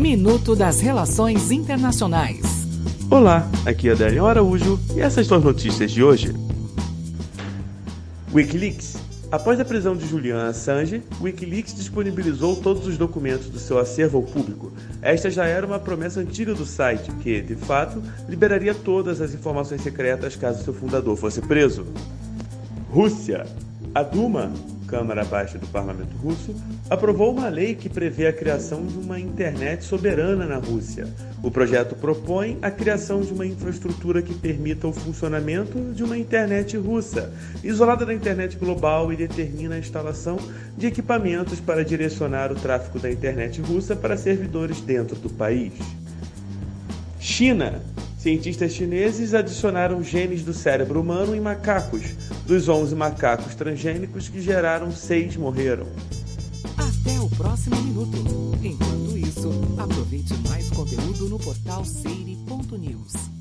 Minuto das Relações Internacionais. Olá, aqui é Adélio Araújo e essas são as notícias de hoje. Wikileaks. Após a prisão de Julian Assange, Wikileaks disponibilizou todos os documentos do seu acervo ao público. Esta já era uma promessa antiga do site, que, de fato, liberaria todas as informações secretas caso seu fundador fosse preso. Rússia. A Duma, Câmara Baixa do Parlamento Russo, aprovou uma lei que prevê a criação de uma internet soberana na Rússia. O projeto propõe a criação de uma infraestrutura que permita o funcionamento de uma internet russa, isolada da internet global e determina a instalação de equipamentos para direcionar o tráfego da internet russa para servidores dentro do país. China. Cientistas chineses adicionaram genes do cérebro humano em macacos. Dos 11 macacos transgênicos que geraram, seis morreram. Até o próximo minuto. Enquanto isso, aproveite mais conteúdo no portal seire.news.